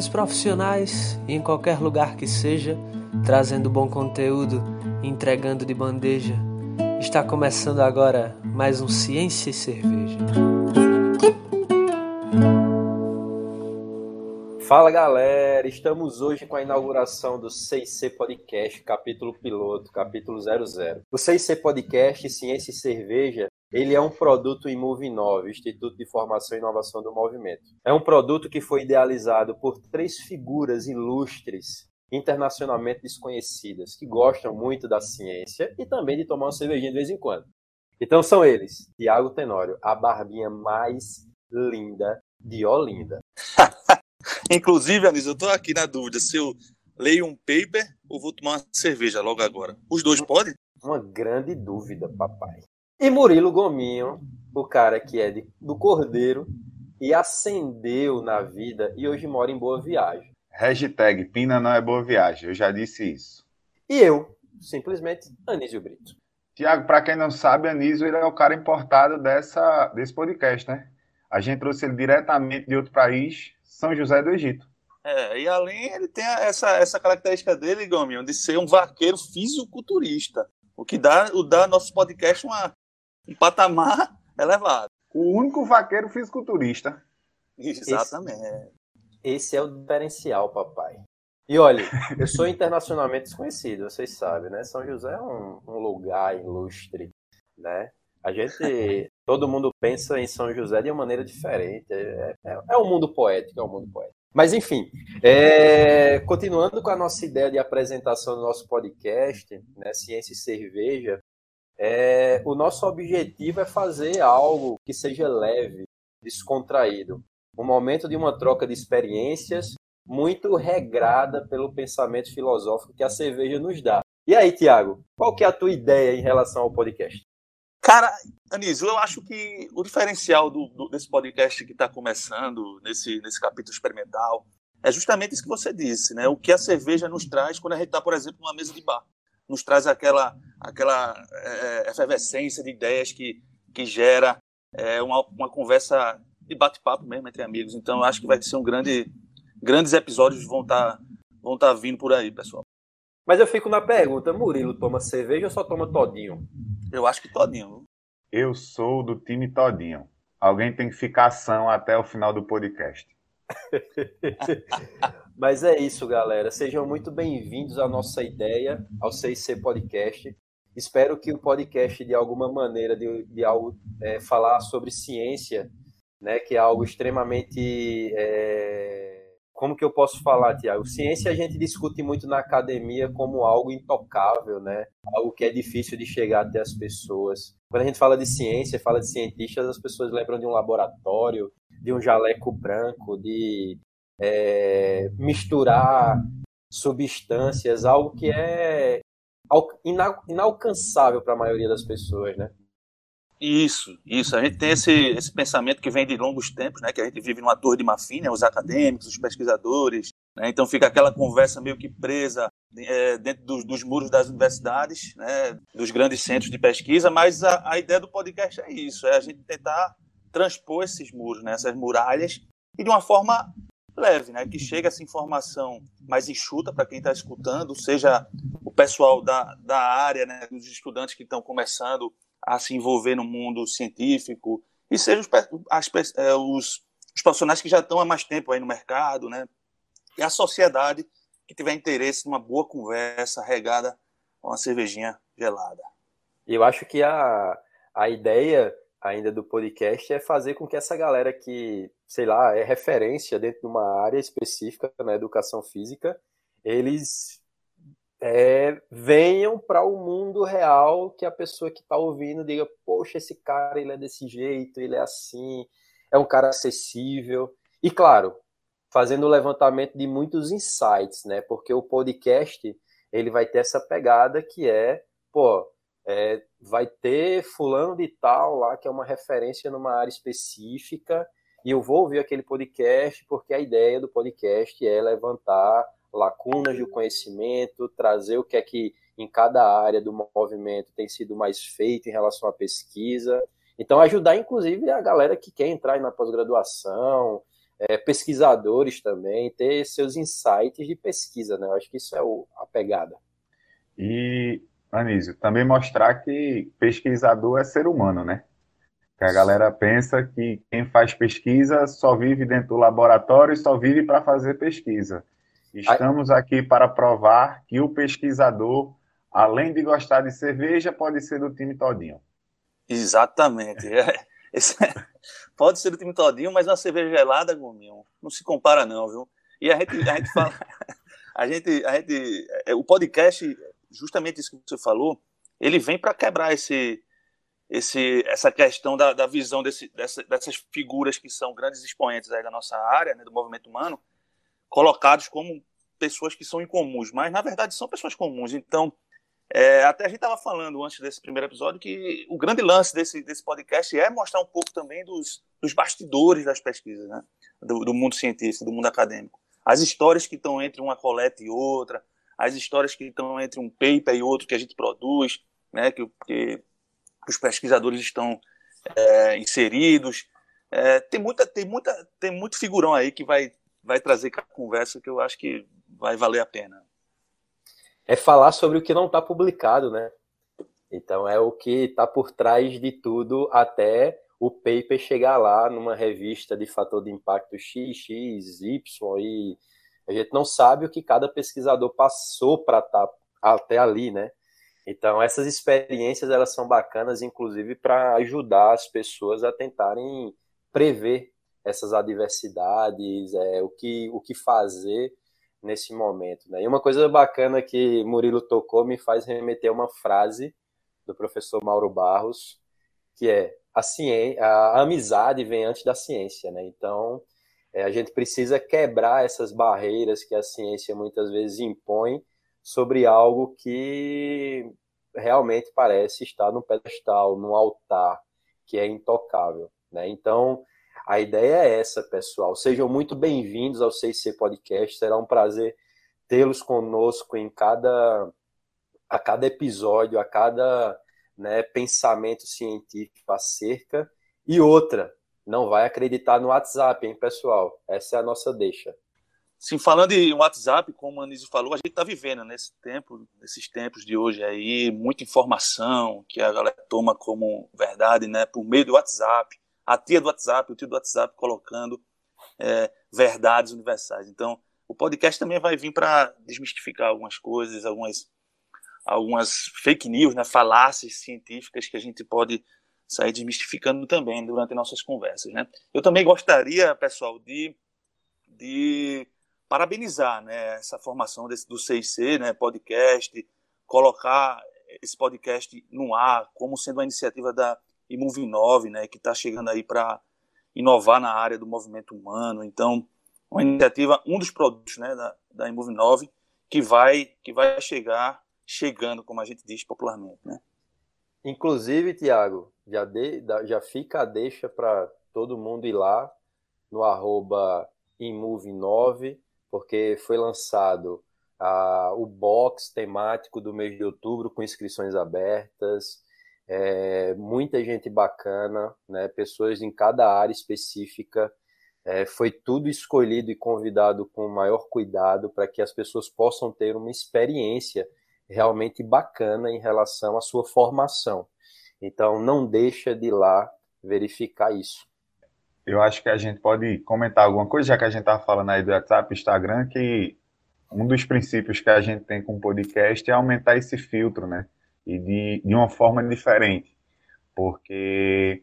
grandes profissionais e em qualquer lugar que seja, trazendo bom conteúdo, entregando de bandeja. Está começando agora mais um Ciência e Cerveja. Fala galera, estamos hoje com a inauguração do 6C Podcast, capítulo piloto, capítulo 00. O 6C Podcast Ciência e Cerveja ele é um produto Imove9, Instituto de Formação e Inovação do Movimento. É um produto que foi idealizado por três figuras ilustres, internacionalmente desconhecidas, que gostam muito da ciência e também de tomar uma cervejinha de vez em quando. Então são eles, Tiago Tenório, a barbinha mais linda de Olinda. Inclusive, Anis, eu estou aqui na dúvida se eu leio um paper ou vou tomar uma cerveja logo agora. Os dois podem? Uma grande dúvida, papai. E Murilo Gominho, o cara que é de, do Cordeiro e ascendeu na vida e hoje mora em Boa Viagem. Hashtag Pina não é Boa Viagem, eu já disse isso. E eu, simplesmente, Anísio Brito. Tiago, para quem não sabe, Anísio ele é o cara importado dessa, desse podcast, né? A gente trouxe ele diretamente de outro país, São José do Egito. É, e além ele tem essa, essa característica dele, Gominho, de ser um vaqueiro fisiculturista. O que dá, o dá nosso podcast uma, um patamar elevado. O único vaqueiro fisiculturista. Exatamente. Esse, esse é o diferencial, papai. E olha, eu sou internacionalmente desconhecido, vocês sabem, né? São José é um, um lugar ilustre, né? A gente, todo mundo pensa em São José de uma maneira diferente. É, é, é um mundo poético, é um mundo poético. Mas enfim, é, continuando com a nossa ideia de apresentação do nosso podcast, né, Ciência e Cerveja, é, o nosso objetivo é fazer algo que seja leve, descontraído. Um momento de uma troca de experiências muito regrada pelo pensamento filosófico que a cerveja nos dá. E aí, Tiago, qual que é a tua ideia em relação ao podcast? Cara, Anísio, eu acho que o diferencial do, do, desse podcast que está começando, nesse, nesse capítulo experimental, é justamente isso que você disse, né? O que a cerveja nos traz quando a gente está, por exemplo, numa mesa de bar nos traz aquela, aquela é, efervescência de ideias que, que gera é, uma, uma conversa de bate-papo mesmo entre amigos. Então, eu acho que vai ser um grande. Grandes episódios vão estar tá, vão tá vindo por aí, pessoal. Mas eu fico na pergunta: Murilo toma cerveja ou só toma todinho? Eu acho que todinho. Eu sou do time todinho. Alguém tem que ficar ação até o final do podcast. Mas é isso, galera. Sejam muito bem-vindos à nossa ideia, ao 6C Podcast. Espero que o podcast, de alguma maneira, de, de algo, é, falar sobre ciência, né, que é algo extremamente. É... Como que eu posso falar, Tiago? Ciência a gente discute muito na academia como algo intocável, né? Algo que é difícil de chegar até as pessoas. Quando a gente fala de ciência, fala de cientistas, as pessoas lembram de um laboratório, de um jaleco branco, de é, misturar substâncias, algo que é inalcançável para a maioria das pessoas, né? Isso, isso. A gente tem esse, esse pensamento que vem de longos tempos, né? Que a gente vive numa torre de marfim, né, os acadêmicos, os pesquisadores. Né, então fica aquela conversa meio que presa é, dentro dos, dos, muros das universidades, né, dos grandes centros de pesquisa. Mas a, a, ideia do podcast é isso: é a gente tentar transpor esses muros, né, essas muralhas, e de uma forma leve, né? Que chegue essa informação mais enxuta para quem está escutando, seja o pessoal da, da área, né? Os estudantes que estão começando a se envolver no mundo científico, e seja os, é, os, os profissionais que já estão há mais tempo aí no mercado, né? E a sociedade que tiver interesse numa boa conversa regada com uma cervejinha gelada. Eu acho que a, a ideia ainda do podcast é fazer com que essa galera que, sei lá, é referência dentro de uma área específica na educação física, eles é, venham para o mundo real que a pessoa que está ouvindo diga, poxa, esse cara ele é desse jeito, ele é assim, é um cara acessível. E claro, fazendo o levantamento de muitos insights, né? Porque o podcast ele vai ter essa pegada que é, pô, é, vai ter fulano de tal lá que é uma referência numa área específica e eu vou ouvir aquele podcast porque a ideia do podcast é levantar lacunas do conhecimento, trazer o que é que em cada área do movimento tem sido mais feito em relação à pesquisa. Então, ajudar, inclusive, a galera que quer entrar na pós-graduação, é, pesquisadores também, ter seus insights de pesquisa, né? Eu acho que isso é o, a pegada. E, Anísio, também mostrar que pesquisador é ser humano, né? Que a galera pensa que quem faz pesquisa só vive dentro do laboratório e só vive para fazer pesquisa. Estamos aqui para provar que o pesquisador, além de gostar de cerveja, pode ser do time todinho. Exatamente. É, é, pode ser do time todinho, mas uma cerveja gelada, Gominho, não se compara não, viu? E a gente, a gente fala... A gente, a gente, é, o podcast, justamente isso que você falou, ele vem para quebrar esse, esse, essa questão da, da visão desse, dessa, dessas figuras que são grandes expoentes aí da nossa área, né, do movimento humano, colocados como pessoas que são incomuns, mas na verdade são pessoas comuns. Então, é, até a gente estava falando antes desse primeiro episódio que o grande lance desse, desse podcast é mostrar um pouco também dos, dos bastidores das pesquisas, né? do, do mundo científico, do mundo acadêmico. As histórias que estão entre uma coleta e outra, as histórias que estão entre um paper e outro que a gente produz, né? que, que os pesquisadores estão é, inseridos. É, tem, muita, tem, muita, tem muito figurão aí que vai, vai trazer conversa que eu acho que vai valer a pena é falar sobre o que não está publicado, né? Então é o que está por trás de tudo até o paper chegar lá numa revista de fator de impacto X, X, Y e a gente não sabe o que cada pesquisador passou para estar tá até ali, né? Então essas experiências elas são bacanas, inclusive para ajudar as pessoas a tentarem prever essas adversidades, é, o que o que fazer nesse momento. Né? E uma coisa bacana que Murilo tocou me faz remeter a uma frase do professor Mauro Barros, que é a, ciência, a amizade vem antes da ciência. Né? Então, é, a gente precisa quebrar essas barreiras que a ciência muitas vezes impõe sobre algo que realmente parece estar no pedestal, no altar, que é intocável. Né? Então, a ideia é essa, pessoal. Sejam muito bem-vindos ao 6C Podcast. Será um prazer tê-los conosco em cada a cada episódio, a cada né, pensamento científico acerca. E outra, não vai acreditar no WhatsApp, hein, pessoal? Essa é a nossa deixa. Sim, falando em WhatsApp, como o Anísio falou, a gente está vivendo nesse tempo, nesses tempos de hoje aí, muita informação que a galera toma como verdade, né, por meio do WhatsApp a tia do WhatsApp, o tio do WhatsApp colocando é, verdades universais. Então, o podcast também vai vir para desmistificar algumas coisas, algumas, algumas fake news, né, falácias científicas que a gente pode sair desmistificando também durante nossas conversas. Né? Eu também gostaria, pessoal, de, de parabenizar né, essa formação desse, do CIC, né, podcast, colocar esse podcast no ar como sendo uma iniciativa da e Move9, né, que está chegando aí para inovar na área do movimento humano. Então, uma iniciativa, um dos produtos né, da, da Imove9 que vai, que vai chegar chegando, como a gente diz popularmente. Né? Inclusive, Tiago, já, já fica a deixa para todo mundo ir lá no arroba Imove9, porque foi lançado ah, o box temático do mês de outubro com inscrições abertas é, muita gente bacana, né, pessoas em cada área específica. É, foi tudo escolhido e convidado com o maior cuidado para que as pessoas possam ter uma experiência realmente bacana em relação à sua formação. Então, não deixa de ir lá verificar isso. Eu acho que a gente pode comentar alguma coisa, já que a gente está falando aí do WhatsApp, Instagram, que um dos princípios que a gente tem com o podcast é aumentar esse filtro, né? E de, de uma forma diferente, porque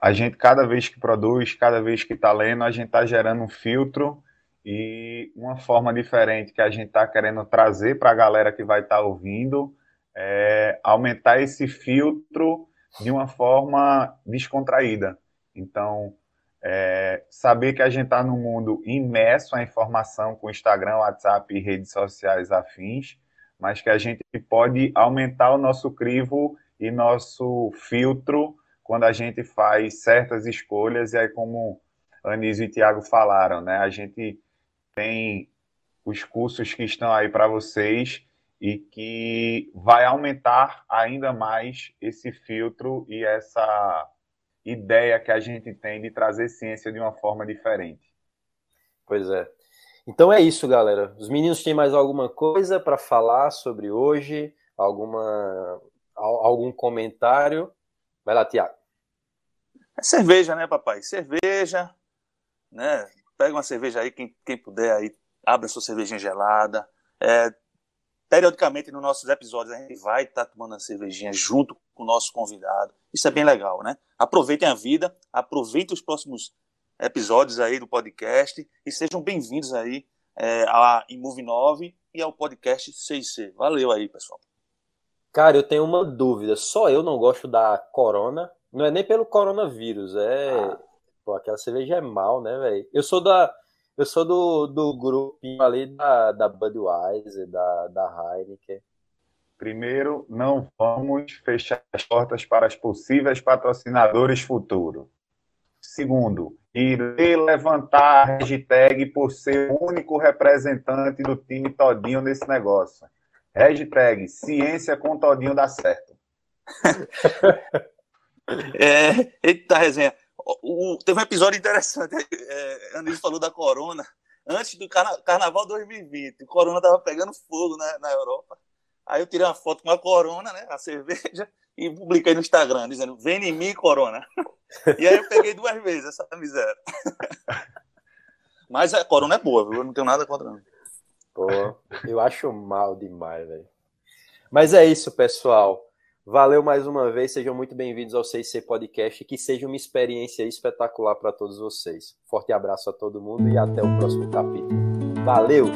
a gente, cada vez que produz, cada vez que está lendo, a gente está gerando um filtro e uma forma diferente que a gente está querendo trazer para a galera que vai estar tá ouvindo é aumentar esse filtro de uma forma descontraída. Então, é, saber que a gente está num mundo imerso à informação com Instagram, WhatsApp e redes sociais afins, mas que a gente pode aumentar o nosso crivo e nosso filtro quando a gente faz certas escolhas, e aí como Anísio e Tiago falaram, né? A gente tem os cursos que estão aí para vocês e que vai aumentar ainda mais esse filtro e essa ideia que a gente tem de trazer ciência de uma forma diferente. Pois é. Então é isso, galera. Os meninos têm mais alguma coisa para falar sobre hoje? Alguma algum comentário? Vai lá, Tiago. É cerveja, né, papai? Cerveja, né? Pega uma cerveja aí, quem, quem puder aí, abre a sua cervejinha gelada. É, periodicamente nos nossos episódios a gente vai estar tá tomando a cervejinha junto com o nosso convidado. Isso é bem legal, né? Aproveitem a vida, aproveitem os próximos episódios aí do podcast e sejam bem-vindos aí é, à Imove 9 e ao podcast 6C. Valeu aí, pessoal. Cara, eu tenho uma dúvida. Só eu não gosto da Corona. Não é nem pelo coronavírus, é. Ah. Pô, aquela cerveja é mal, né, velho? Eu sou da. Eu sou do, do grupinho ali da, da Budweiser, da, da Heineken. Primeiro, não vamos fechar as portas para os possíveis patrocinadores futuros. Segundo, irei levantar a hashtag por ser o único representante do time Todinho nesse negócio. Hashtag ciência com Todinho dá certo. é, eita resenha. O, o, teve um episódio interessante. É, Anísio falou da Corona. Antes do carna, Carnaval 2020, o Corona tava pegando fogo na, na Europa. Aí eu tirei uma foto com a Corona, né? A cerveja, e publiquei no Instagram, dizendo: Vem em mim, Corona. E aí eu peguei duas vezes essa miséria. Mas a Corona é boa, viu? Eu não tenho nada contra. Pô, eu acho mal demais, velho. Mas é isso, pessoal. Valeu mais uma vez, sejam muito bem-vindos ao 6C Podcast que seja uma experiência espetacular para todos vocês. Forte abraço a todo mundo e até o próximo capítulo. Valeu!